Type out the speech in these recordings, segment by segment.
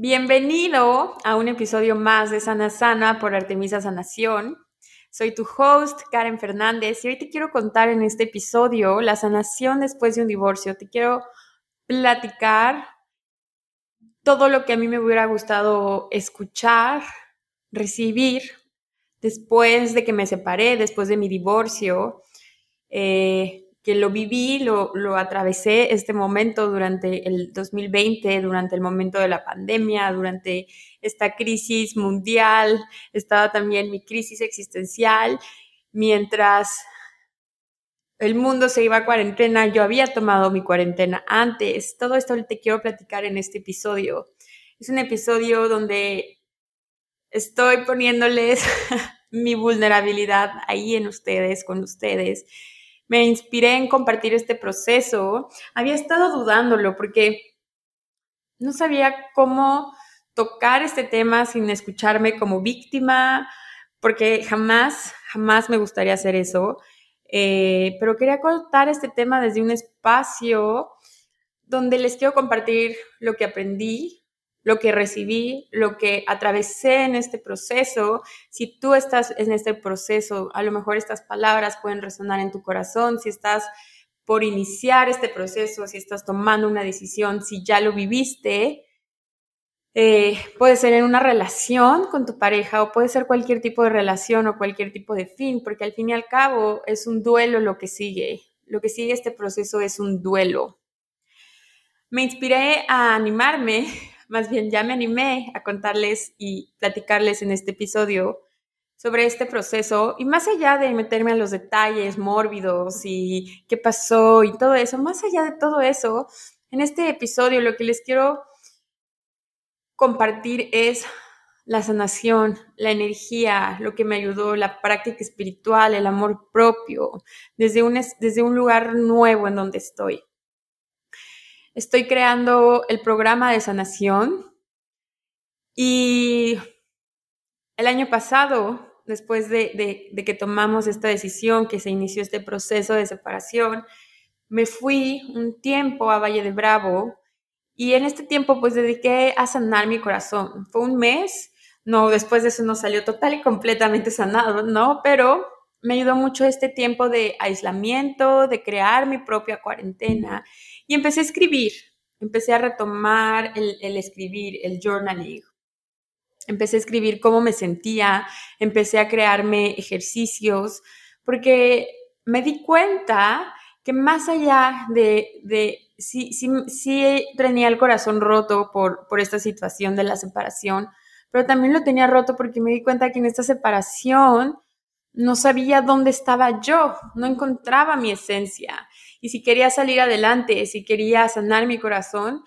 Bienvenido a un episodio más de Sana Sana por Artemisa Sanación. Soy tu host, Karen Fernández, y hoy te quiero contar en este episodio la sanación después de un divorcio. Te quiero platicar todo lo que a mí me hubiera gustado escuchar, recibir después de que me separé, después de mi divorcio. Eh, que lo viví, lo, lo atravesé este momento durante el 2020, durante el momento de la pandemia, durante esta crisis mundial, estaba también mi crisis existencial, mientras el mundo se iba a cuarentena, yo había tomado mi cuarentena antes. Todo esto te quiero platicar en este episodio. Es un episodio donde estoy poniéndoles mi vulnerabilidad ahí en ustedes, con ustedes me inspiré en compartir este proceso, había estado dudándolo porque no sabía cómo tocar este tema sin escucharme como víctima, porque jamás, jamás me gustaría hacer eso. Eh, pero quería contar este tema desde un espacio donde les quiero compartir lo que aprendí, lo que recibí, lo que atravesé en este proceso. Si tú estás en este proceso, a lo mejor estas palabras pueden resonar en tu corazón, si estás por iniciar este proceso, si estás tomando una decisión, si ya lo viviste, eh, puede ser en una relación con tu pareja o puede ser cualquier tipo de relación o cualquier tipo de fin, porque al fin y al cabo es un duelo lo que sigue. Lo que sigue este proceso es un duelo. Me inspiré a animarme más bien ya me animé a contarles y platicarles en este episodio sobre este proceso y más allá de meterme a los detalles mórbidos y qué pasó y todo eso, más allá de todo eso, en este episodio lo que les quiero compartir es la sanación, la energía, lo que me ayudó, la práctica espiritual, el amor propio, desde un, desde un lugar nuevo en donde estoy. Estoy creando el programa de sanación y el año pasado, después de, que tomamos esta decisión, que se inició este proceso de separación, me fui un tiempo a Valle de Bravo y en este tiempo pues dediqué a sanar mi corazón. Fue un mes, no, después de eso no salió total y completamente sanado, ¿no? Pero me ayudó mucho este tiempo de aislamiento, de crear mi propia cuarentena y empecé a escribir, empecé a retomar el, escribir, el journaling. Empecé a escribir cómo me sentía, empecé a crearme ejercicios, porque me di cuenta que más allá de, de sí, sí, tenía el corazón roto por, por esta situación de la separación, pero también lo tenía roto porque me di cuenta que en esta separación no sabía dónde estaba yo, no encontraba mi esencia. Y si quería salir adelante, si quería sanar mi corazón,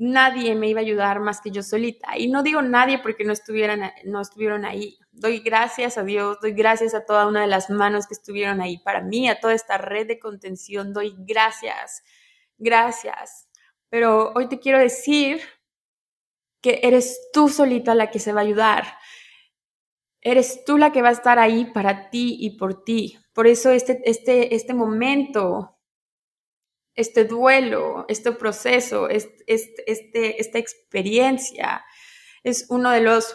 nadie me iba a ayudar más que yo solita. Y no digo nadie porque no, estuvieran, no estuvieron ahí. Doy gracias a Dios, doy gracias a toda una de las manos que estuvieron ahí para mí, a toda esta red de contención. Doy gracias, gracias. Pero hoy te quiero decir que eres tú solita la que se va a ayudar. Eres tú la que va a estar ahí para ti y por ti. Por eso este, este, este momento este duelo, este proceso, este, esta experiencia es una de las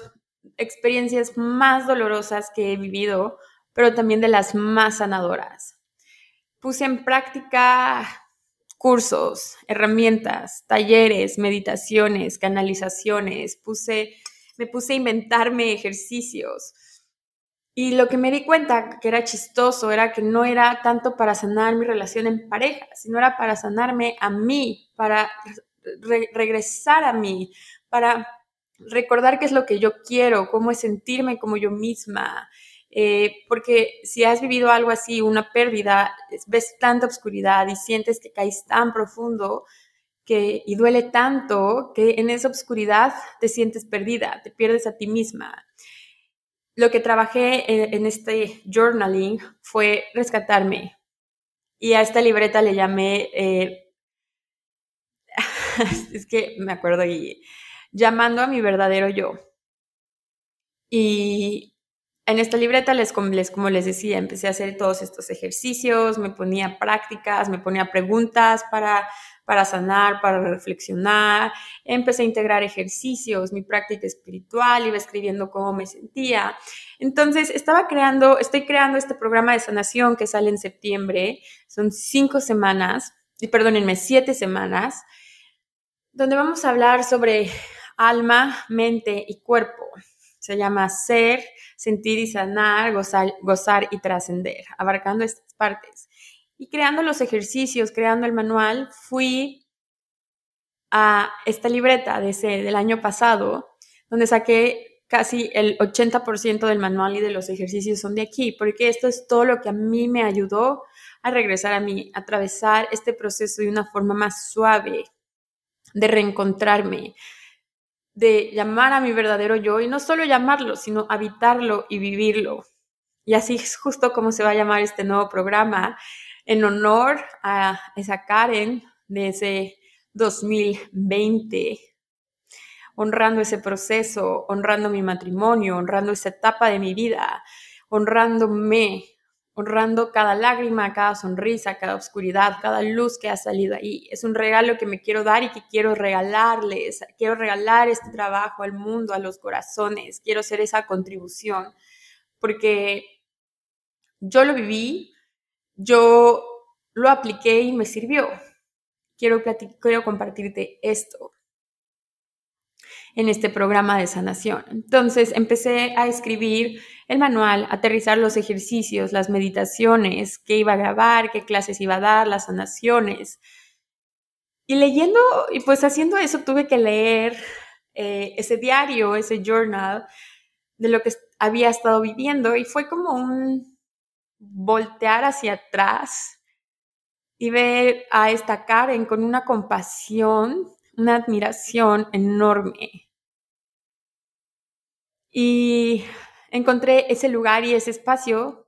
experiencias más dolorosas que he vivido, pero también de las más sanadoras. Puse en práctica cursos, herramientas, talleres, meditaciones, canalizaciones, puse, me puse a inventarme ejercicios, y lo que me di cuenta que era chistoso era que no era tanto para sanar mi relación en pareja, sino era para sanarme a mí, para regresar a mí, para recordar qué es lo que yo quiero, cómo es sentirme como yo misma. Eh, porque si has vivido algo así, una pérdida, ves tanta oscuridad y sientes que caes tan profundo, que, y duele tanto que en esa oscuridad te sientes perdida, te pierdes a ti misma. Lo que trabajé en, este journaling fue rescatarme. Y a esta libreta le llamé, eh, es que me acuerdo, y llamando a mi verdadero yo. Y en esta libreta, les, como les decía, empecé a hacer todos estos ejercicios, me ponía prácticas, me ponía preguntas para, para sanar, para reflexionar, empecé a integrar ejercicios, mi práctica espiritual, iba escribiendo cómo me sentía. Entonces, estaba creando, estoy creando este programa de sanación que sale en septiembre, son cinco semanas, y perdónenme, siete semanas, donde vamos a hablar sobre alma, mente y cuerpo. Se llama ser, sentir y sanar, gozar, gozar y trascender, abarcando estas partes. Y creando los ejercicios, creando el manual, fui a esta libreta de ese, del año pasado, donde saqué casi el 80% del manual y de los ejercicios son de aquí, porque esto es todo lo que a mí me ayudó a regresar a mí, a atravesar este proceso de una forma más suave, de reencontrarme, de llamar a mi verdadero yo y no solo llamarlo, sino habitarlo y vivirlo. Y así es justo como se va a llamar este nuevo programa, en honor a esa Karen de ese 2020, honrando ese proceso, honrando mi matrimonio, honrando esa etapa de mi vida, honrándome, honrando cada lágrima, cada sonrisa, cada oscuridad, cada luz que ha salido ahí. Es un regalo que me quiero dar y que quiero regalarles. Quiero regalar este trabajo al mundo, a los corazones. Quiero hacer esa contribución porque yo lo viví, yo lo apliqué y me sirvió. Quiero, quiero compartirte esto en este programa de sanación. Entonces empecé a escribir el manual, aterrizar los ejercicios, las meditaciones, qué iba a grabar, qué clases iba a dar, las sanaciones. Y leyendo, y pues haciendo eso tuve que leer eh, ese diario, ese journal de lo que había estado viviendo y fue como un voltear hacia atrás y ver a esta Karen con una compasión, una admiración enorme. Y encontré ese lugar y ese espacio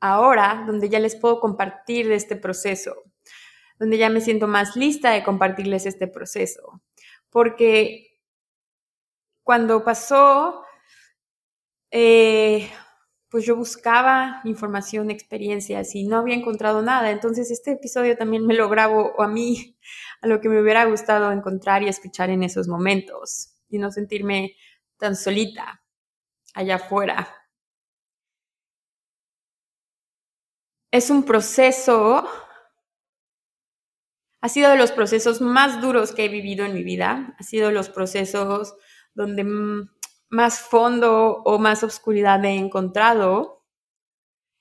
ahora donde ya les puedo compartir de este proceso, donde ya me siento más lista de compartirles este proceso. Porque cuando pasó, eh, pues yo buscaba información, experiencias y no había encontrado nada. Entonces este episodio también me lo grabo a mí, a lo que me hubiera gustado encontrar y escuchar en esos momentos y no sentirme tan solita allá afuera. Es un proceso, ha sido de los procesos más duros que he vivido en mi vida, ha sido de los procesos donde más fondo o más oscuridad he encontrado.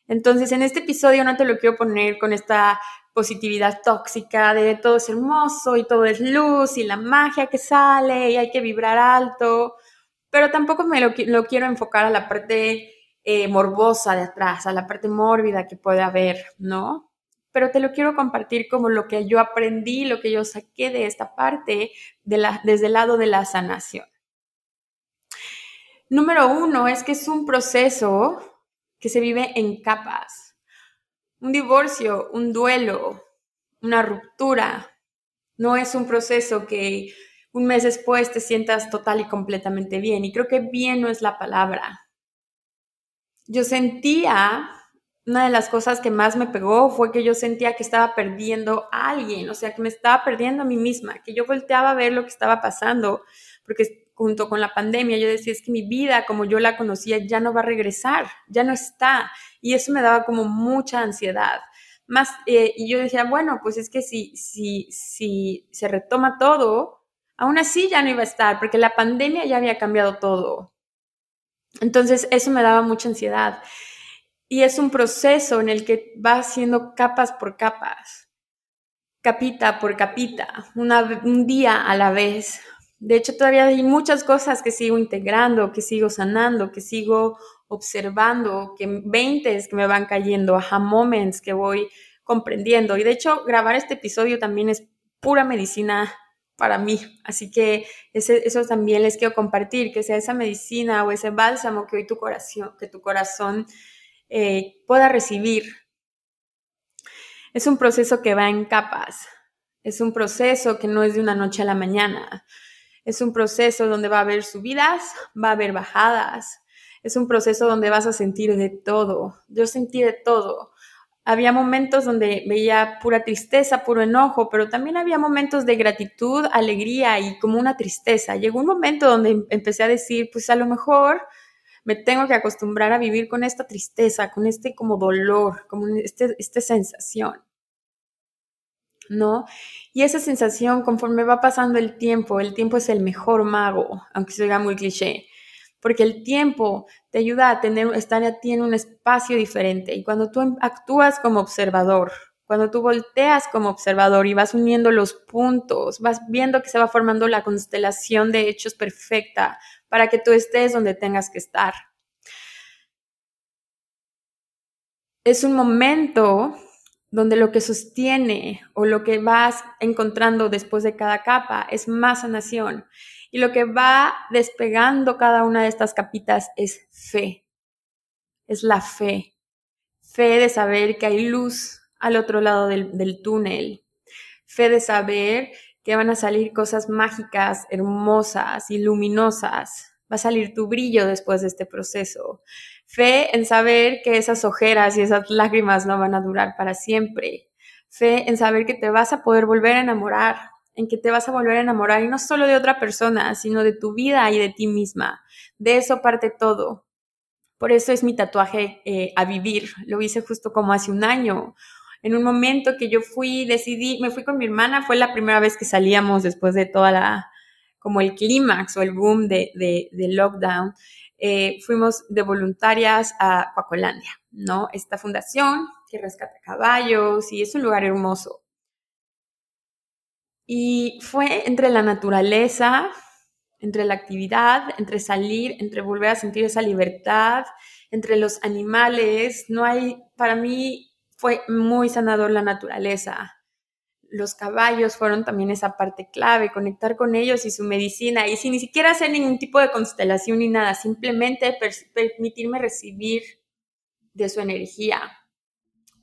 Entonces, en este episodio no te lo quiero poner con esta positividad tóxica de todo es hermoso y todo es luz y la magia que sale y hay que vibrar alto, pero tampoco me lo, quiero enfocar a la parte eh, morbosa de atrás, a la parte mórbida que puede haber, ¿no? Pero te lo quiero compartir como lo que yo aprendí, lo que yo saqué de esta parte de la, desde el lado de la sanación. Número uno es que es un proceso que se vive en capas. Un divorcio, un duelo, una ruptura, no es un proceso que un mes después te sientas total y completamente bien. Y creo que bien no es la palabra. Yo sentía, una de las cosas que más me pegó fue que yo sentía que estaba perdiendo a alguien, o sea, que me estaba perdiendo a mí misma, que yo volteaba a ver lo que estaba pasando, porque junto con la pandemia, yo decía, es que mi vida como yo la conocía ya no va a regresar, ya no está. Y eso me daba como mucha ansiedad. Más, eh, y yo decía, bueno, pues es que si, si, si se retoma todo, aún así ya no iba a estar, porque la pandemia ya había cambiado todo. Entonces, eso me daba mucha ansiedad. Y es un proceso en el que va haciendo capas por capas, capita por capita, un día a la vez, de hecho, todavía hay muchas cosas que sigo integrando, que sigo sanando, que sigo observando, que 20 que me van cayendo, aha moments que voy comprendiendo. Y de hecho, grabar este episodio también es pura medicina para mí. Así que eso también les quiero compartir, que sea esa medicina o ese bálsamo que hoy tu corazón, que tu corazón eh, pueda recibir. Es un proceso que va en capas. Es un proceso que no es de una noche a la mañana. Es un proceso donde va a haber subidas, va a haber bajadas. Es un proceso donde vas a sentir de todo. Yo sentí de todo había momentos donde veía pura tristeza, puro enojo, pero también había momentos de gratitud, alegría y como una tristeza. Llegó un momento donde em, empecé a decir, pues a lo mejor me tengo que acostumbrar a vivir con esta tristeza, con este como dolor, como este, esta sensación. ¿No? Y esa sensación, conforme va pasando el tiempo, el tiempo es el mejor mago, aunque se oiga muy cliché porque el tiempo te ayuda a tener, estar a ti en un espacio diferente. Y cuando tú actúas como observador, cuando tú volteas como observador y vas uniendo los puntos, vas viendo que se va formando la constelación de hechos perfecta para que tú estés donde tengas que estar. Es un momento donde lo que sostiene o lo que vas encontrando después de cada capa es más sanación. Y lo que va despegando cada una de estas capitas es fe. Es la fe. Fe de saber que hay luz al otro lado del, túnel. Fe de saber que van a salir cosas mágicas, hermosas y luminosas. Va a salir tu brillo después de este proceso. Fe en saber que esas ojeras y esas lágrimas no van a durar para siempre. Fe en saber que te vas a poder volver a enamorar, en que te vas a volver a enamorar y no solo de otra persona, sino de tu vida y de ti misma. De eso parte todo. Por eso es mi tatuaje eh, a vivir. Lo hice justo como hace un año. En un momento que yo fui, decidí, me fui con mi hermana, fue la primera vez que salíamos después de toda la, como el clímax o el boom de, de, lockdown. Eh, fuimos de voluntarias a Cuacolandia, ¿no? Esta fundación que rescata caballos y es un lugar hermoso. Y fue entre la naturaleza, entre la actividad, entre salir, entre volver a sentir esa libertad, entre los animales. No hay, para mí fue muy sanador la naturaleza. Los caballos fueron también esa parte clave, conectar con ellos y su medicina, y sin ni siquiera hacer ningún tipo de constelación ni nada, simplemente permitirme recibir de su energía.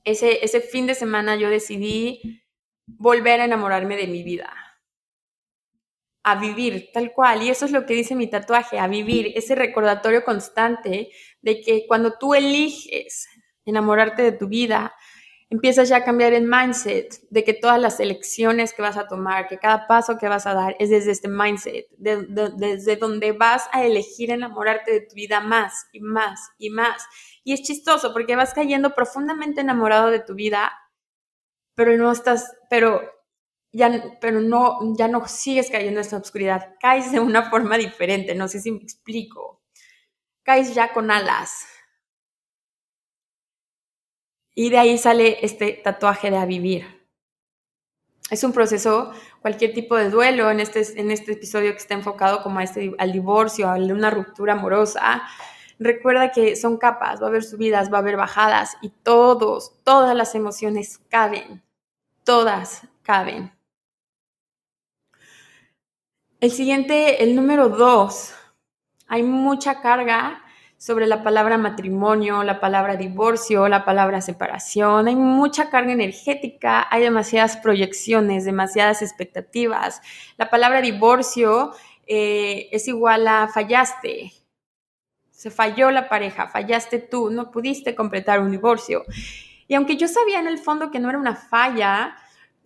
Ese, ese fin de semana yo decidí volver a enamorarme de mi vida, a vivir tal cual. Y eso es lo que dice mi tatuaje, a vivir, ese recordatorio constante de que cuando tú eliges enamorarte de tu vida, empiezas ya a cambiar el mindset de que todas las elecciones que vas a tomar, que cada paso que vas a dar es desde este mindset, desde donde vas a elegir enamorarte de tu vida más y más y más. Y es chistoso porque vas cayendo profundamente enamorado de tu vida pero no estás, pero ya, pero no, ya no sigues cayendo en esta oscuridad, caes de una forma diferente, no sé si me explico, caes ya con alas. Y de ahí sale este tatuaje de a vivir. Es un proceso, cualquier tipo de duelo en este, en este episodio que está enfocado como este, al divorcio, a una ruptura amorosa, recuerda que son capas, va a haber subidas, va a haber bajadas y todos, todas las emociones caben todas caben. El siguiente, el número dos, hay mucha carga sobre la palabra matrimonio, la palabra divorcio, la palabra separación. Hay mucha carga energética, hay demasiadas proyecciones, demasiadas expectativas. La palabra divorcio eh, es igual a fallaste. Se falló la pareja, fallaste tú, no pudiste completar un divorcio. Y aunque yo sabía en el fondo que no era una falla,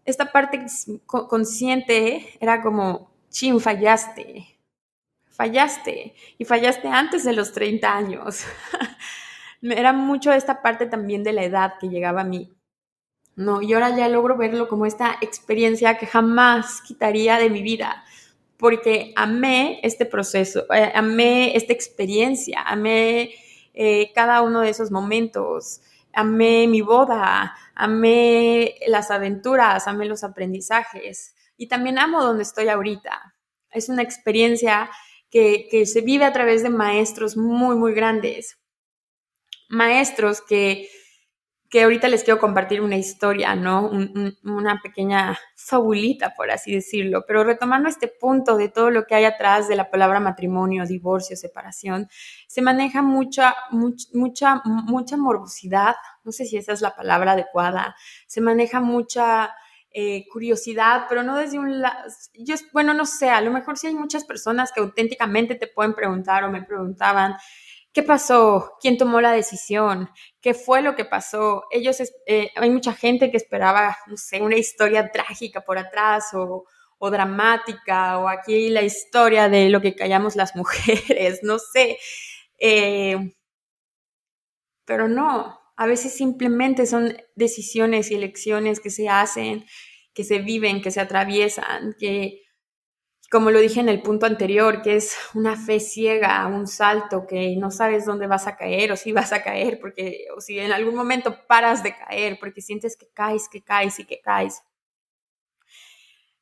esta parte consciente era como, chin, fallaste, fallaste, y fallaste antes de los 30 años. era mucho esta parte también de la edad que llegaba a mí. No, y ahora ya logro verlo como esta experiencia que jamás quitaría de mi vida, porque amé este proceso, eh, amé esta experiencia, amé eh, cada uno de esos momentos amé mi boda, amé las aventuras, amé los aprendizajes y también amo donde estoy ahorita. Es una experiencia que, se vive a través de maestros muy, muy grandes. Maestros que que ahorita les quiero compartir una historia, ¿no? una pequeña fabulita, por así decirlo, pero retomando este punto de todo lo que hay atrás de la palabra matrimonio, divorcio, separación, se maneja mucha, mucha, mucha morbosidad, no sé si esa es la palabra adecuada, se maneja mucha eh, curiosidad, pero no desde un yo, bueno, no sé, a lo mejor sí hay muchas personas que auténticamente te pueden preguntar o me preguntaban, ¿Qué pasó? ¿Quién tomó la decisión? ¿Qué fue lo que pasó? Ellos, eh, hay mucha gente que esperaba, no sé, una historia trágica por atrás o, dramática, o aquí la historia de lo que callamos las mujeres, no sé. Eh, pero no, a veces simplemente son decisiones y elecciones que se hacen, que se viven, que se atraviesan, que como lo dije en el punto anterior, que es una fe ciega, un salto que no sabes dónde vas a caer o si vas a caer, porque, o si en algún momento paras de caer, porque sientes que caes, que caes y que caes.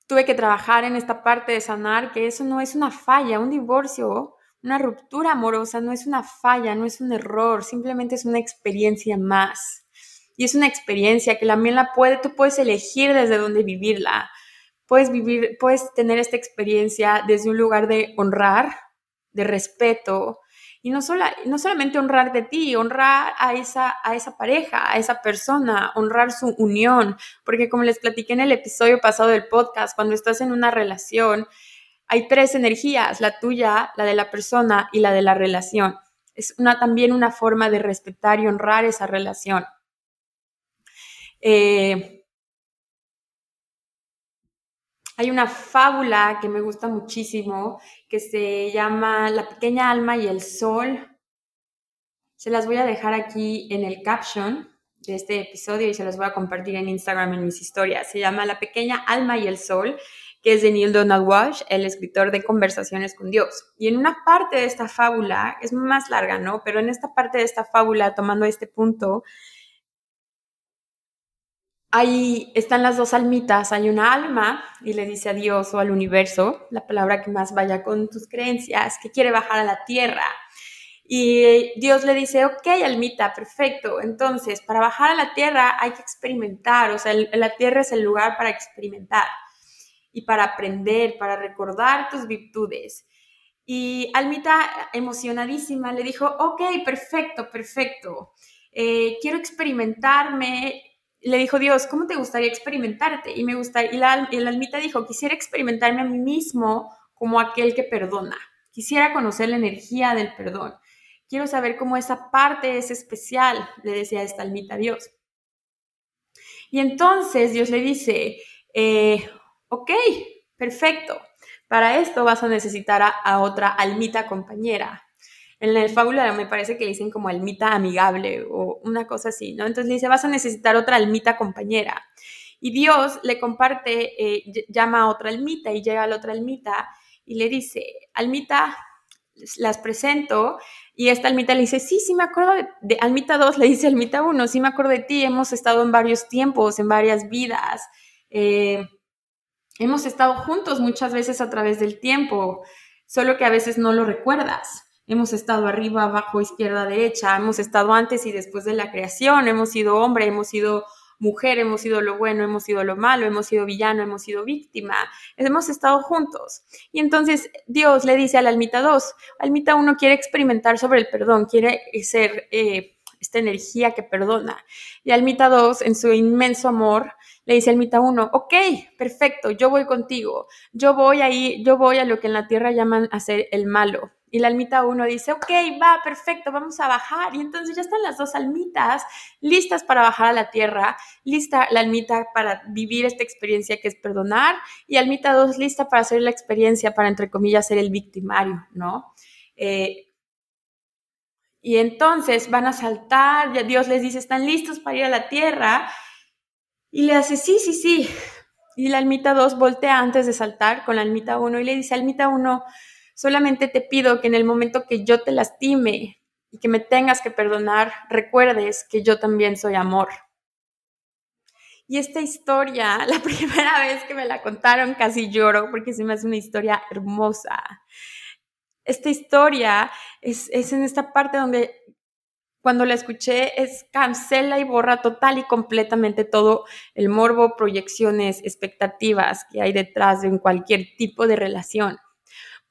Tuve que trabajar en esta parte de sanar, que eso no es una falla, un divorcio, una ruptura amorosa no es una falla, no es un error, simplemente es una experiencia más. Y es una experiencia que también la puede, tú puedes elegir desde dónde vivirla puedes vivir, puedes tener esta experiencia desde un lugar de honrar, de respeto, y no, no solamente honrar de ti, honrar a esa, a esa pareja, a esa persona, honrar su unión, porque como les platiqué en el episodio pasado del podcast, cuando estás en una relación, hay tres energías, la tuya, la de la persona y la de la relación. Es una, también una forma de respetar y honrar esa relación. Eh, Hay una fábula que me gusta muchísimo que se llama La pequeña alma y el sol. Se las voy a dejar aquí en el caption de este episodio y se las voy a compartir en Instagram en mis historias. Se llama La pequeña alma y el sol, que es de Neil Donald Walsh, el escritor de Conversaciones con Dios. Y en una parte de esta fábula, es más larga, ¿no? Pero en esta parte de esta fábula, tomando este punto, ahí están las dos almitas, hay una alma y le dice a Dios o al universo, la palabra que más vaya con tus creencias, que quiere bajar a la tierra. Y Dios le dice, ok, almita, perfecto. Entonces, para bajar a la tierra hay que experimentar, o sea, la tierra es el lugar para experimentar y para aprender, para recordar tus virtudes. Y Almita, emocionadísima, le dijo, ok, perfecto, perfecto. Eh, quiero experimentarme le dijo Dios, ¿cómo te gustaría experimentarte? Y me gusta, y la, y almita dijo, quisiera experimentarme a mí mismo como aquel que perdona. Quisiera conocer la energía del perdón. Quiero saber cómo esa parte es especial, le decía esta almita a Dios. Y entonces Dios le dice, eh, ok, perfecto. Para esto vas a necesitar a otra almita compañera, en el fábula me parece que le dicen como almita amigable o una cosa así, ¿no? Entonces le dice, vas a necesitar otra almita compañera. Y Dios le comparte, eh, llama a otra almita y llega a la otra almita y le dice, almita, las presento. Y esta almita le dice, sí, sí me acuerdo de, almita 2, le dice almita 1, sí me acuerdo de ti, hemos estado en varios tiempos, en varias vidas. Eh, hemos estado juntos muchas veces a través del tiempo, solo que a veces no lo recuerdas. Hemos estado arriba, abajo, izquierda, derecha, hemos estado antes y después de la creación, hemos sido hombre, hemos sido mujer, hemos sido lo bueno, hemos sido lo malo, hemos sido villano, hemos sido víctima, hemos estado juntos. Y entonces Dios le dice al almita 2, almita 1 quiere experimentar sobre el perdón, quiere ser eh, esta energía que perdona. Y almita 2, en su inmenso amor, le dice almita 1, ok, perfecto, yo voy contigo, yo voy ahí, yo voy a lo que en la tierra llaman hacer el malo. Y la almita 1 dice, ok, va, perfecto, vamos a bajar. Y entonces ya están las dos almitas listas para bajar a la tierra, lista la almita para vivir esta experiencia que es perdonar y almita 2 lista para hacer la experiencia para, entre comillas, ser el victimario, ¿no? Eh, y entonces van a saltar, Dios les dice, ¿están listos para ir a la tierra? Y le hace, sí, sí, sí. Y la almita 2 voltea antes de saltar con la almita 1 y le dice, almita 1, Solamente te pido que en el momento que yo te lastime y que me tengas que perdonar, recuerdes que yo también soy amor. Y esta historia, la primera vez que me la contaron, casi lloro porque se me hace una historia hermosa. Esta historia es, en esta parte donde cuando la escuché es cancela y borra total y completamente todo el morbo, proyecciones, expectativas que hay detrás de cualquier tipo de relación.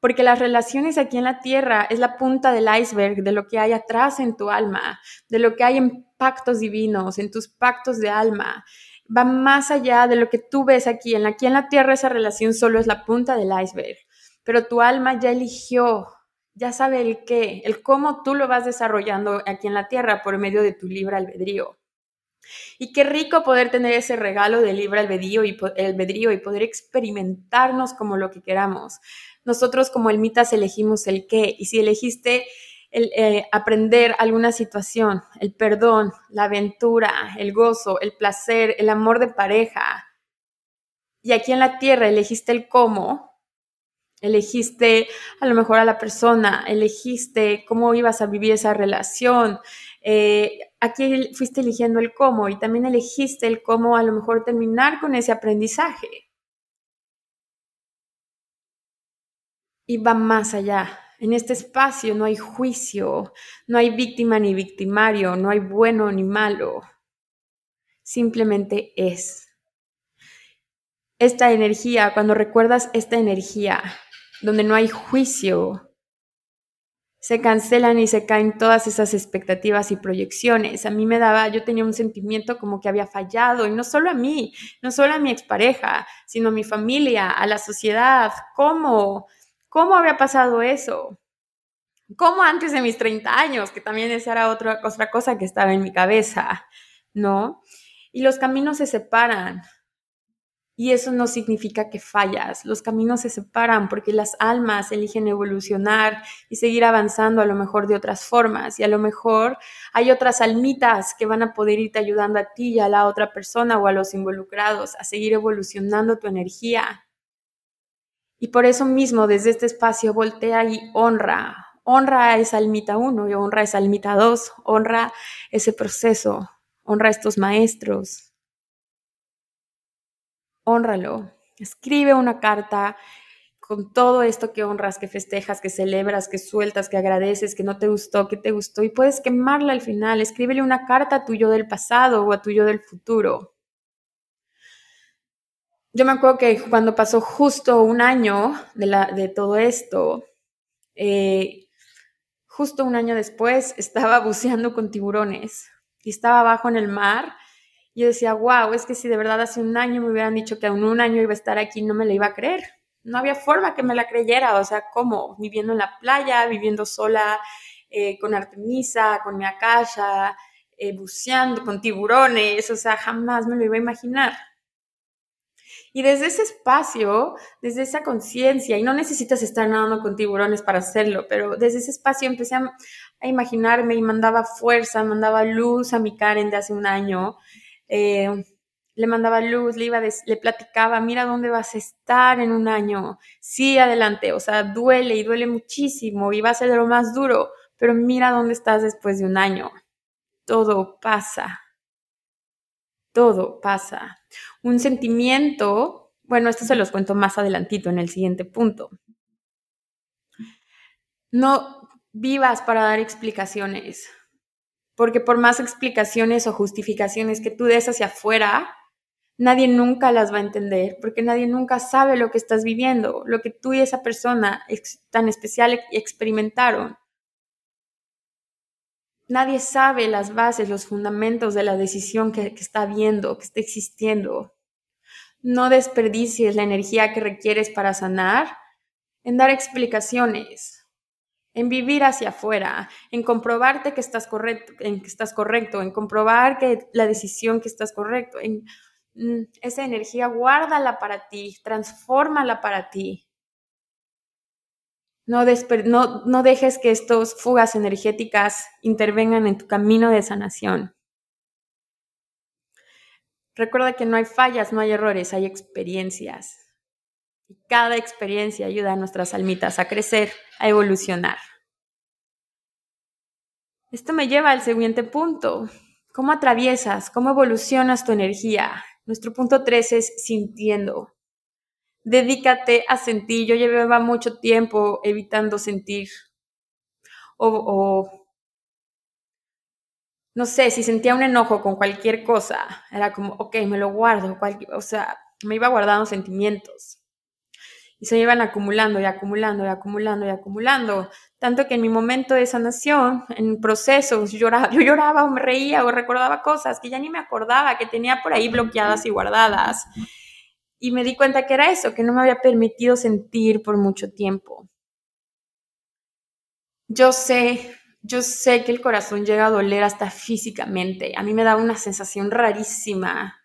Porque las relaciones aquí en la tierra es la punta del iceberg de lo que hay atrás en tu alma, de lo que hay en pactos divinos, en tus pactos de alma. Va más allá de lo que tú ves aquí. En aquí en la tierra esa relación solo es la punta del iceberg. Pero tu alma ya eligió ya sabe el qué, el cómo tú lo vas desarrollando aquí en la tierra por medio de tu libre albedrío. Y qué rico poder tener ese regalo de libre albedrío y, albedrío y poder experimentarnos como lo que queramos. Nosotros como elmitas elegimos el qué y si elegiste el, eh, aprender alguna situación, el perdón, la aventura, el gozo, el placer, el amor de pareja, y aquí en la tierra elegiste el cómo, elegiste a lo mejor a la persona, elegiste cómo ibas a vivir esa relación. Eh, aquí fuiste eligiendo el cómo y también elegiste el cómo a lo mejor terminar con ese aprendizaje. Y va más allá. En este espacio no hay juicio, no hay víctima ni victimario, no hay bueno ni malo. Simplemente es. Esta energía, cuando recuerdas esta energía, donde no hay juicio, se cancelan y se caen todas esas expectativas y proyecciones. A mí me daba, yo tenía un sentimiento como que había fallado, y no solo a mí, no solo a mi expareja, sino a mi familia, a la sociedad. ¿Cómo? ¿Cómo había pasado eso? ¿Cómo antes de mis 30 años? Que también esa era otra, otra cosa que estaba en mi cabeza, ¿no? Y los caminos se separan. Y eso no significa que fallas, los caminos se separan porque las almas eligen evolucionar y seguir avanzando a lo mejor de otras formas. Y a lo mejor hay otras almitas que van a poder irte ayudando a ti y a la otra persona o a los involucrados a seguir evolucionando tu energía. Y por eso mismo desde este espacio voltea y honra, honra a esa almita 1 y honra a esa almita 2, honra ese proceso, honra a estos maestros, honralo. Escribe una carta con todo esto que honras, que festejas, que celebras, que sueltas, que agradeces, que no te gustó, que te gustó, y puedes quemarla al final. Escríbele una carta a tu yo del pasado o a tu yo del futuro. Yo me acuerdo que cuando pasó justo un año de todo esto, eh, justo un año después estaba buceando con tiburones y estaba abajo en el mar yo decía, wow, es que si de verdad hace un año me hubieran dicho que aún un año iba a estar aquí, no me la iba a creer. No había forma que me la creyera, o sea, ¿cómo? Viviendo en la playa, viviendo sola, eh, con Artemisa, con mi acaya, eh, buceando con tiburones, o sea, jamás me lo iba a imaginar. Y desde ese espacio, desde esa conciencia, y no necesitas estar nadando con tiburones para hacerlo, pero desde ese espacio empecé a, a imaginarme y mandaba fuerza, mandaba luz a mi Karen de hace un año eh, le mandaba luz, le, iba le platicaba, mira dónde vas a estar en un año, sí, adelante, o sea, duele y duele muchísimo y va a ser lo más duro, pero mira dónde estás después de un año. Todo pasa, todo pasa. Un sentimiento, bueno, esto se los cuento más adelantito en el siguiente punto. No vivas para dar explicaciones porque por más explicaciones o justificaciones que tú des hacia afuera, nadie nunca las va a entender, porque nadie nunca sabe lo que estás viviendo, lo que tú y esa persona tan especial experimentaron. Nadie sabe las bases, los fundamentos de la decisión que, está viendo, que está existiendo. No desperdicies la energía que requieres para sanar en dar explicaciones en vivir hacia afuera, en comprobarte que estás correcto, en que estás correcto, en comprobar que la decisión que estás correcto, en mm, esa energía guárdala para ti, transfórmala para ti. No, no, dejes que estos fugas energéticas intervengan en tu camino de sanación. Recuerda que no hay fallas, no hay errores, hay experiencias. Y cada experiencia ayuda a nuestras almitas a crecer, a evolucionar. Esto me lleva al siguiente punto. ¿Cómo atraviesas? ¿Cómo evolucionas tu energía? Nuestro punto 3 es sintiendo. Dedícate a sentir. Yo llevaba mucho tiempo evitando sentir o, no sé, si sentía un enojo con cualquier cosa, era como, ok, me lo guardo, o sea, me iba guardando sentimientos. Y se iban acumulando y acumulando y acumulando y acumulando. Tanto que en mi momento de sanación, en procesos, yo lloraba, yo lloraba o me reía o recordaba cosas que ya ni me acordaba, que tenía por ahí bloqueadas y guardadas. Y me di cuenta que era eso, que no me había permitido sentir por mucho tiempo. Yo sé yo sé que el corazón llega a doler hasta físicamente. A mí me daba una sensación rarísima.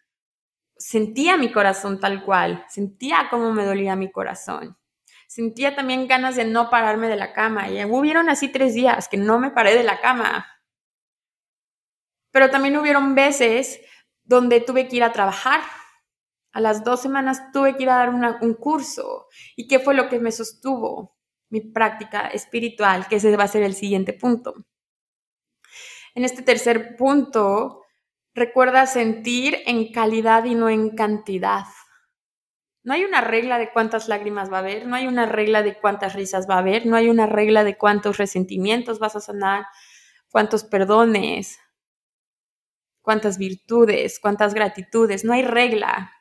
Sentía mi corazón tal cual, sentía cómo me dolía mi corazón. Sentía también ganas de no pararme de la cama. Y hubieron así tres días que no me paré de la cama. Pero también hubieron veces donde tuve que ir a trabajar. A las dos semanas tuve que ir a dar un curso. ¿Y qué fue lo que me sostuvo? mi práctica espiritual, que ese va a ser el siguiente punto. En este tercer punto, recuerda sentir en calidad y no en cantidad. No hay una regla de cuántas lágrimas va a haber, no hay una regla de cuántas risas va a haber, no hay una regla de cuántos resentimientos vas a sanar, cuántos perdones, cuántas virtudes, cuántas gratitudes, no hay regla.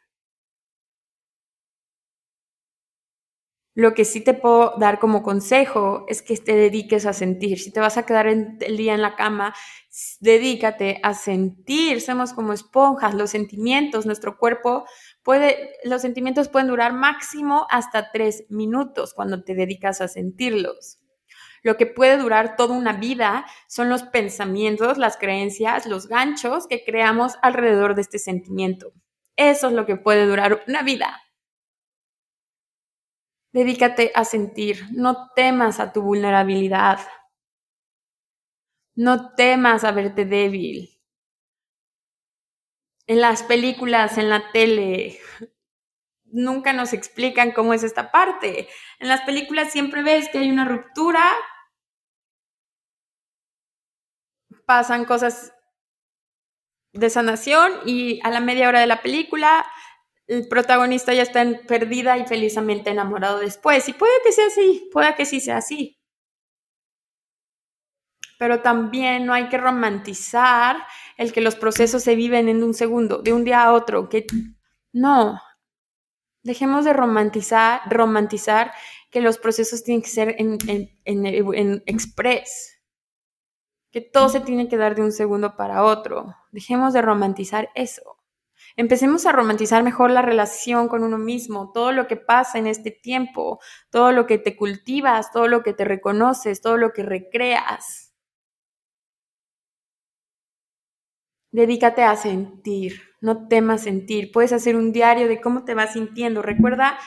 Lo que sí te puedo dar como consejo es que te dediques a sentir. Si te vas a quedar el día en la cama, dedícate a sentir. Somos como esponjas, los sentimientos, nuestro cuerpo puede, los sentimientos pueden durar máximo hasta tres minutos cuando te dedicas a sentirlos. Lo que puede durar toda una vida son los pensamientos, las creencias, los ganchos que creamos alrededor de este sentimiento. Eso es lo que puede durar una vida. Dedícate a sentir, no temas a tu vulnerabilidad, no temas a verte débil. En las películas, en la tele, nunca nos explican cómo es esta parte. En las películas siempre ves que hay una ruptura, pasan cosas de sanación y a la media hora de la película el protagonista ya está perdida y felizmente enamorado después. Y puede que sea así, puede que sí sea así. Pero también no hay que romantizar el que los procesos se viven en un segundo, de un día a otro. Que no, dejemos de romantizar, romantizar que los procesos tienen que ser en, en, en, en express, que todo se tiene que dar de un segundo para otro. Dejemos de romantizar eso. Empecemos a romantizar mejor la relación con uno mismo, todo lo que pasa en este tiempo, todo lo que te cultivas, todo lo que te reconoces, todo lo que recreas. Dedícate a sentir, no temas sentir. Puedes hacer un diario de cómo te vas sintiendo. Recuerda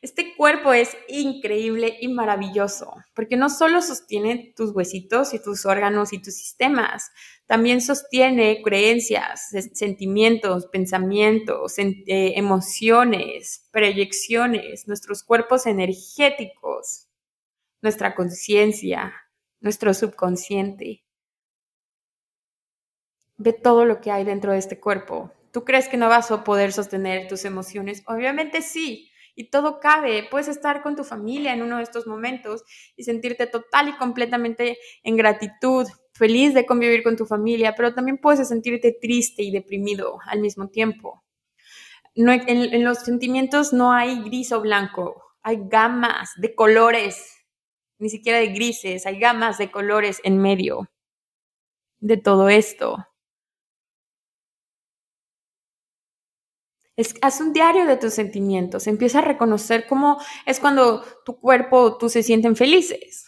este cuerpo es increíble y maravilloso, porque no solo sostiene tus huesitos y tus órganos y tus sistemas, también sostiene creencias, sentimientos, pensamientos, eh, emociones, proyecciones, nuestros cuerpos energéticos, nuestra conciencia, nuestro subconsciente. Ve todo lo que hay dentro de este cuerpo. ¿Tú crees que no vas a poder sostener tus emociones? Obviamente sí, y todo cabe. Puedes estar con tu familia en uno de estos momentos y sentirte total y completamente en gratitud, feliz de convivir con tu familia, pero también puedes sentirte triste y deprimido al mismo tiempo. No, en, en los sentimientos no hay gris o blanco, hay gamas de colores, ni siquiera de grises, hay gamas de colores en medio de todo esto. Haz un diario de tus sentimientos, empieza a reconocer cómo es cuando tu cuerpo o tú se sienten felices.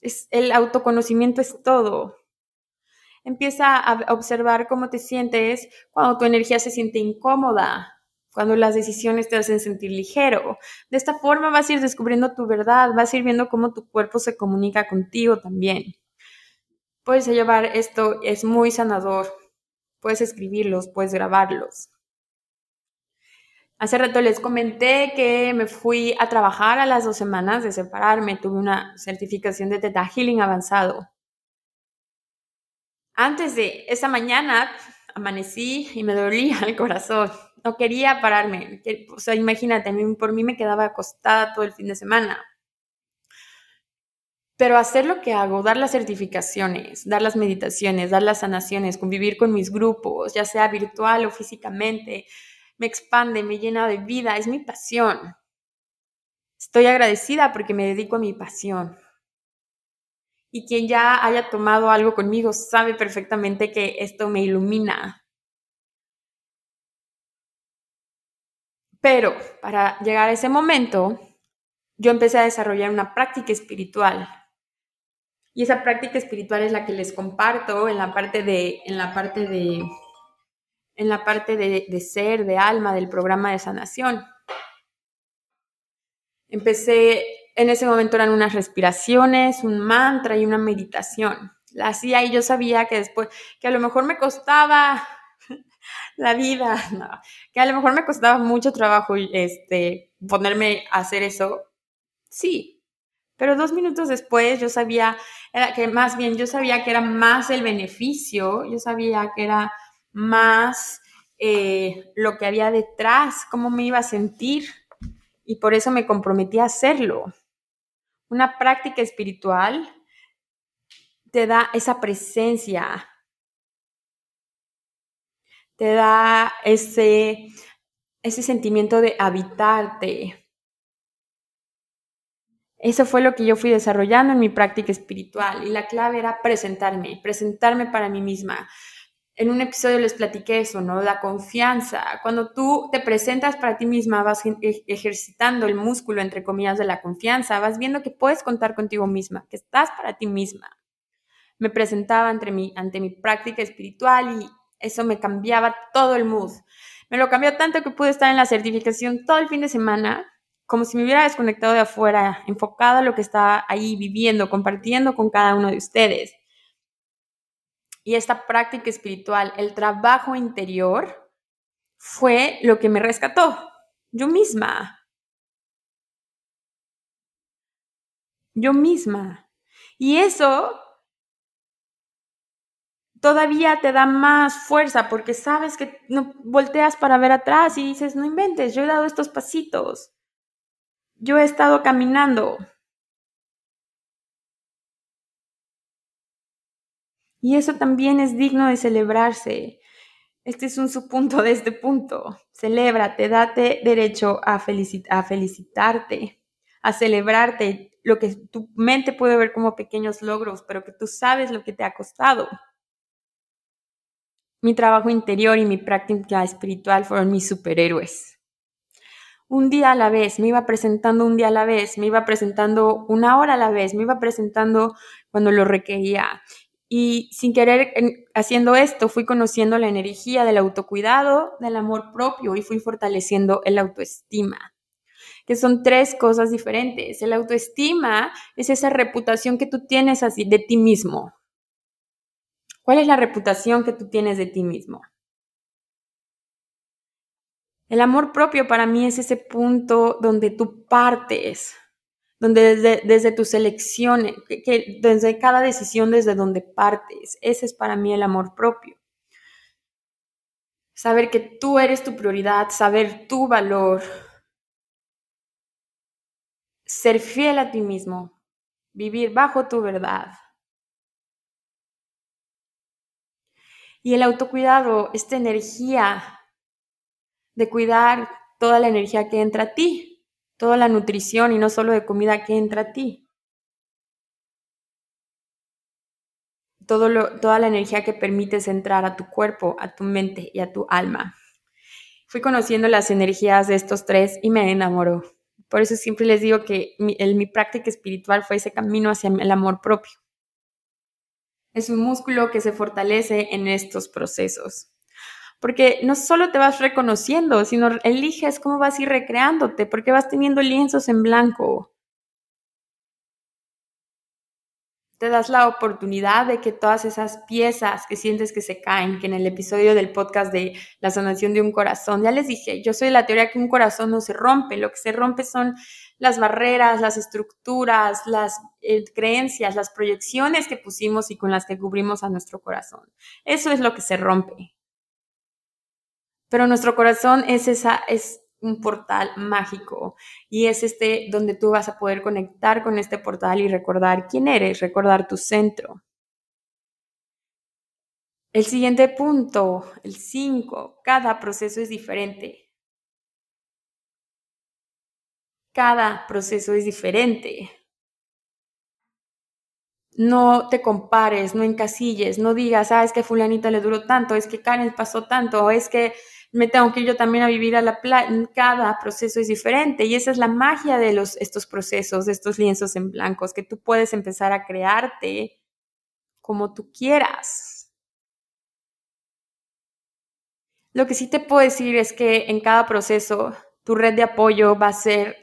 Es, el autoconocimiento es todo. Empieza a observar cómo te sientes cuando tu energía se siente incómoda, cuando las decisiones te hacen sentir ligero. De esta forma vas a ir descubriendo tu verdad, vas a ir viendo cómo tu cuerpo se comunica contigo también. Puedes llevar esto, es muy sanador. Puedes escribirlos, puedes grabarlos. Hace rato les comenté que me fui a trabajar a las dos semanas de separarme. Tuve una certificación de Teta Healing avanzado. Antes de esa mañana amanecí y me dolía el corazón. No quería pararme. O sea, imagínate, por mí me quedaba acostada todo el fin de semana. Pero hacer lo que hago, dar las certificaciones, dar las meditaciones, dar las sanaciones, convivir con mis grupos, ya sea virtual o físicamente, me expande, me llena de vida, es mi pasión. Estoy agradecida porque me dedico a mi pasión. Y quien ya haya tomado algo conmigo sabe perfectamente que esto me ilumina. Pero para llegar a ese momento, yo empecé a desarrollar una práctica espiritual y esa práctica espiritual es la que les comparto en la parte de, en la parte de, en la parte de, de ser, de alma del programa de sanación. Empecé, en ese momento eran unas respiraciones, un mantra y una meditación. La hacía y yo sabía que después, que a lo mejor me costaba la vida, que a lo mejor me costaba mucho trabajo este, ponerme a hacer eso. Sí, pero dos minutos después yo sabía que más bien yo sabía que era más el beneficio, yo sabía que era más eh, lo que había detrás, cómo me iba a sentir y por eso me comprometí a hacerlo. Una práctica espiritual te da esa presencia, te da ese, ese sentimiento de habitarte, eso fue lo que yo fui desarrollando en mi práctica espiritual y la clave era presentarme, presentarme para mí misma. En un episodio les platiqué eso, ¿no? La confianza. Cuando tú te presentas para ti misma, vas ejercitando el músculo, entre comillas, de la confianza, vas viendo que puedes contar contigo misma, que estás para ti misma. Me presentaba ante mi, ante mi práctica espiritual y eso me cambiaba todo el mood. Me lo cambió tanto que pude estar en la certificación todo el fin de semana como si me hubiera desconectado de afuera, enfocada en lo que estaba ahí viviendo, compartiendo con cada uno de ustedes. Y esta práctica espiritual, el trabajo interior, fue lo que me rescató, yo misma. Yo misma. Y eso todavía te da más fuerza porque sabes que no volteas para ver atrás y dices, no inventes, yo he dado estos pasitos yo he estado caminando. Y eso también es digno de celebrarse. Este es un subpunto de este punto. Celébrate, date derecho a, a felicitarte, a celebrarte lo que tu mente puede ver como pequeños logros, pero que tú sabes lo que te ha costado. Mi trabajo interior y mi práctica espiritual fueron mis superhéroes un día a la vez, me iba presentando un día a la vez, me iba presentando una hora a la vez, me iba presentando cuando lo requería. Y sin querer, haciendo esto, fui conociendo la energía del autocuidado, del amor propio y fui fortaleciendo el autoestima, que son tres cosas diferentes. El autoestima es esa reputación que tú tienes así de ti mismo. ¿Cuál es la reputación que tú tienes de ti mismo? El amor propio para mí es ese punto donde tú partes, donde desde, desde tus elecciones, que, desde cada decisión, desde donde partes. Ese es para mí el amor propio. Saber que tú eres tu prioridad, saber tu valor, ser fiel a ti mismo, vivir bajo tu verdad. Y el autocuidado, esta energía de cuidar toda la energía que entra a ti, toda la nutrición y no solo de comida que entra a ti. Toda la energía que permites entrar a tu cuerpo, a tu mente y a tu alma. Fui conociendo las energías de estos tres y me enamoró. Por eso siempre les digo que mi, mi práctica espiritual fue ese camino hacia el amor propio. Es un músculo que se fortalece en estos procesos porque no solo te vas reconociendo, sino eliges cómo vas a ir recreándote, porque vas teniendo lienzos en blanco. Te das la oportunidad de que todas esas piezas que sientes que se caen, que en el episodio del podcast de la sanación de un corazón, ya les dije, yo soy la teoría que un corazón no se rompe, lo que se rompe son las barreras, las estructuras, las eh, creencias, las proyecciones que pusimos y con las que cubrimos a nuestro corazón. Eso es lo que se rompe pero nuestro corazón es esa, es un portal mágico y es este donde tú vas a poder conectar con este portal y recordar quién eres, recordar tu centro. El siguiente punto, el 5, cada proceso es diferente. Cada proceso es diferente. No te compares, no encasilles, no digas, ah, es que fulanita le duró tanto, es que Karen pasó tanto, es que me tengo que ir yo también a vivir a la playa. Cada proceso es diferente y esa es la magia de los, estos procesos, de estos lienzos en blancos, que tú puedes empezar a crearte como tú quieras. Lo que sí te puedo decir es que en cada proceso tu red de apoyo va a ser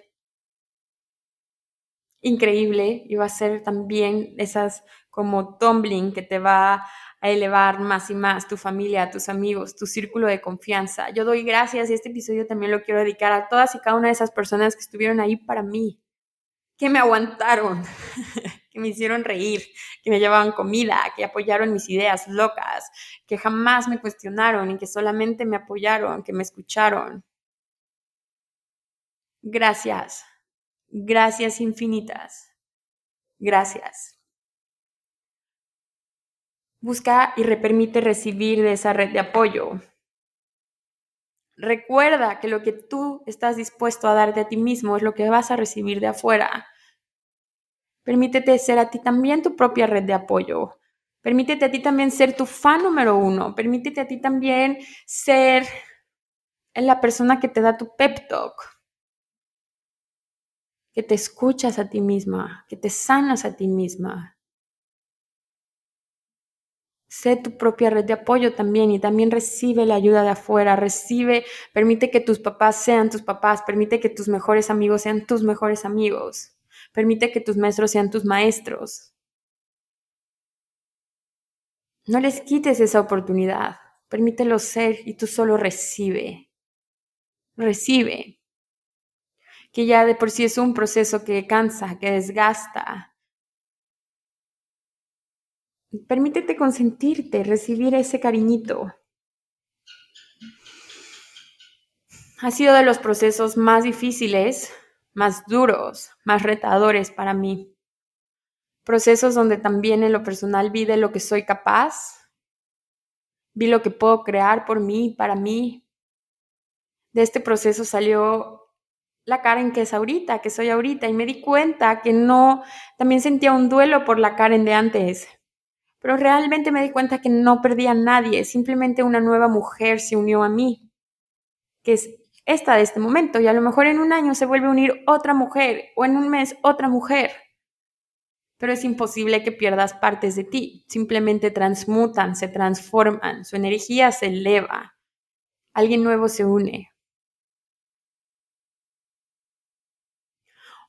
increíble y va a ser también esas como tumbling que te va a elevar más y más tu familia, tus amigos, tu círculo de confianza. Yo doy gracias y este episodio también lo quiero dedicar a todas y cada una de esas personas que estuvieron ahí para mí, que me aguantaron, que me hicieron reír, que me llevaban comida, que apoyaron mis ideas locas, que jamás me cuestionaron y que solamente me apoyaron, que me escucharon. Gracias, gracias infinitas, gracias. Busca y permite recibir de esa red de apoyo. Recuerda que lo que tú estás dispuesto a darte a ti mismo es lo que vas a recibir de afuera. Permítete ser a ti también tu propia red de apoyo. Permítete a ti también ser tu fan número uno. Permítete a ti también ser la persona que te da tu pep talk. Que te escuchas a ti misma, que te sanas a ti misma. Sé tu propia red de apoyo también y también recibe la ayuda de afuera, recibe, permite que tus papás sean tus papás, permite que tus mejores amigos sean tus mejores amigos, permite que tus maestros sean tus maestros. No les quites esa oportunidad, permítelo ser y tú solo recibe, recibe, que ya de por sí es un proceso que cansa, que desgasta, Permítete consentirte, recibir ese cariñito. Ha sido de los procesos más difíciles, más duros, más retadores para mí. Procesos donde también en lo personal vi de lo que soy capaz, vi lo que puedo crear por mí, para mí. De este proceso salió la Karen que es ahorita, que soy ahorita, y me di cuenta que no, también sentía un duelo por la Karen de antes, pero realmente me di cuenta que no perdí a nadie, simplemente una nueva mujer se unió a mí, que es esta de este momento, y a lo mejor en un año se vuelve a unir otra mujer o en un mes otra mujer. Pero es imposible que pierdas partes de ti, simplemente transmutan, se transforman, su energía se eleva, alguien nuevo se une.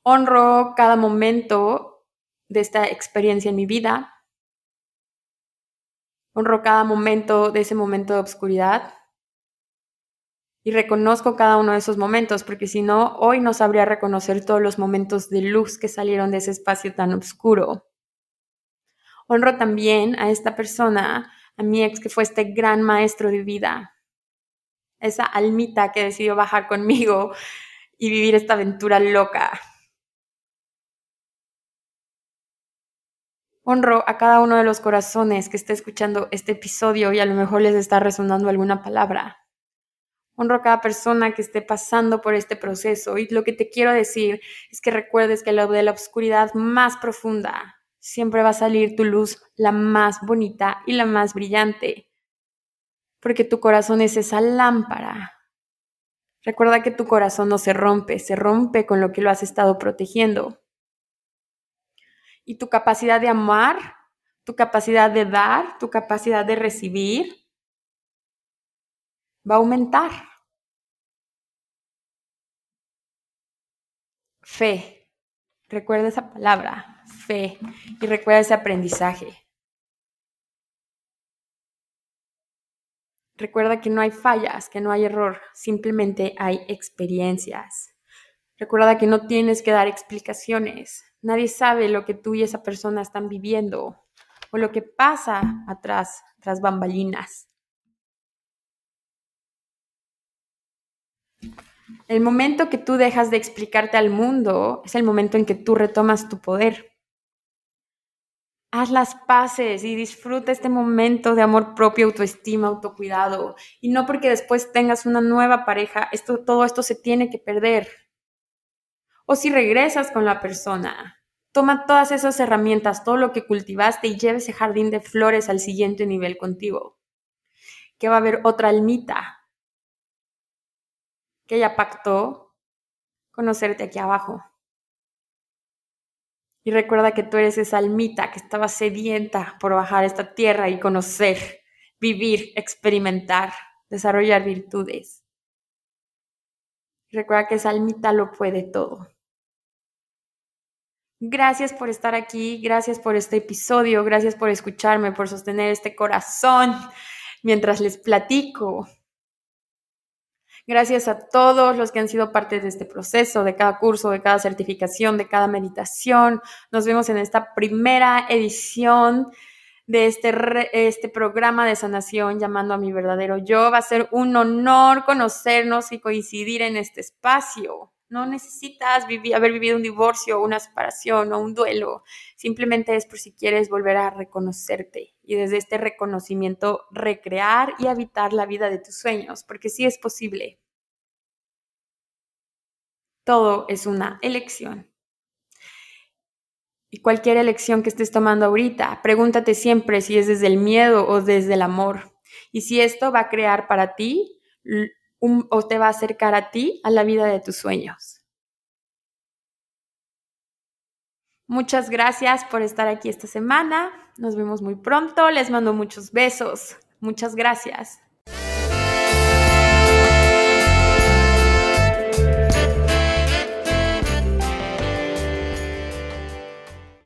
Honro cada momento de esta experiencia en mi vida, Honro cada momento de ese momento de obscuridad y reconozco cada uno de esos momentos, porque si no, hoy no sabría reconocer todos los momentos de luz que salieron de ese espacio tan oscuro. Honro también a esta persona, a mi ex, que fue este gran maestro de vida, esa almita que decidió bajar conmigo y vivir esta aventura loca. Honro a cada uno de los corazones que esté escuchando este episodio y a lo mejor les está resonando alguna palabra. Honro a cada persona que esté pasando por este proceso y lo que te quiero decir es que recuerdes que de la oscuridad más profunda siempre va a salir tu luz la más bonita y la más brillante, porque tu corazón es esa lámpara. Recuerda que tu corazón no se rompe, se rompe con lo que lo has estado protegiendo y tu capacidad de amar, tu capacidad de dar, tu capacidad de recibir va a aumentar. Fe. Recuerda esa palabra, fe, y recuerda ese aprendizaje. Recuerda que no hay fallas, que no hay error, simplemente hay experiencias. Recuerda que no tienes que dar explicaciones, Nadie sabe lo que tú y esa persona están viviendo o lo que pasa atrás, tras bambalinas. El momento que tú dejas de explicarte al mundo es el momento en que tú retomas tu poder. Haz las paces y disfruta este momento de amor propio, autoestima, autocuidado. Y no porque después tengas una nueva pareja, esto, todo esto se tiene que perder. O si regresas con la persona, toma todas esas herramientas, todo lo que cultivaste y lleve ese jardín de flores al siguiente nivel contigo. Que va a haber otra almita que ella pactó conocerte aquí abajo. Y recuerda que tú eres esa almita que estaba sedienta por bajar esta tierra y conocer, vivir, experimentar, desarrollar virtudes. recuerda que esa almita lo puede todo. Gracias por estar aquí, gracias por este episodio, gracias por escucharme, por sostener este corazón mientras les platico Gracias a todos los que han sido parte de este proceso, de cada curso, de cada certificación, de cada meditación. Nos vemos en esta primera edición de este, este programa de sanación llamando a mi verdadero yo. Va a ser un honor conocernos y coincidir en este espacio. No necesitas haber vivido un divorcio, una separación o un duelo. Simplemente es por si quieres volver a reconocerte y desde este reconocimiento recrear y habitar la vida de tus sueños, porque sí es posible. Todo es una elección. Y cualquier elección que estés tomando ahorita, pregúntate siempre si es desde el miedo o desde el amor. Y si esto va a crear para ti o te va a acercar a ti a la vida de tus sueños. Muchas gracias por estar aquí esta semana. Nos vemos muy pronto. Les mando muchos besos. Muchas gracias.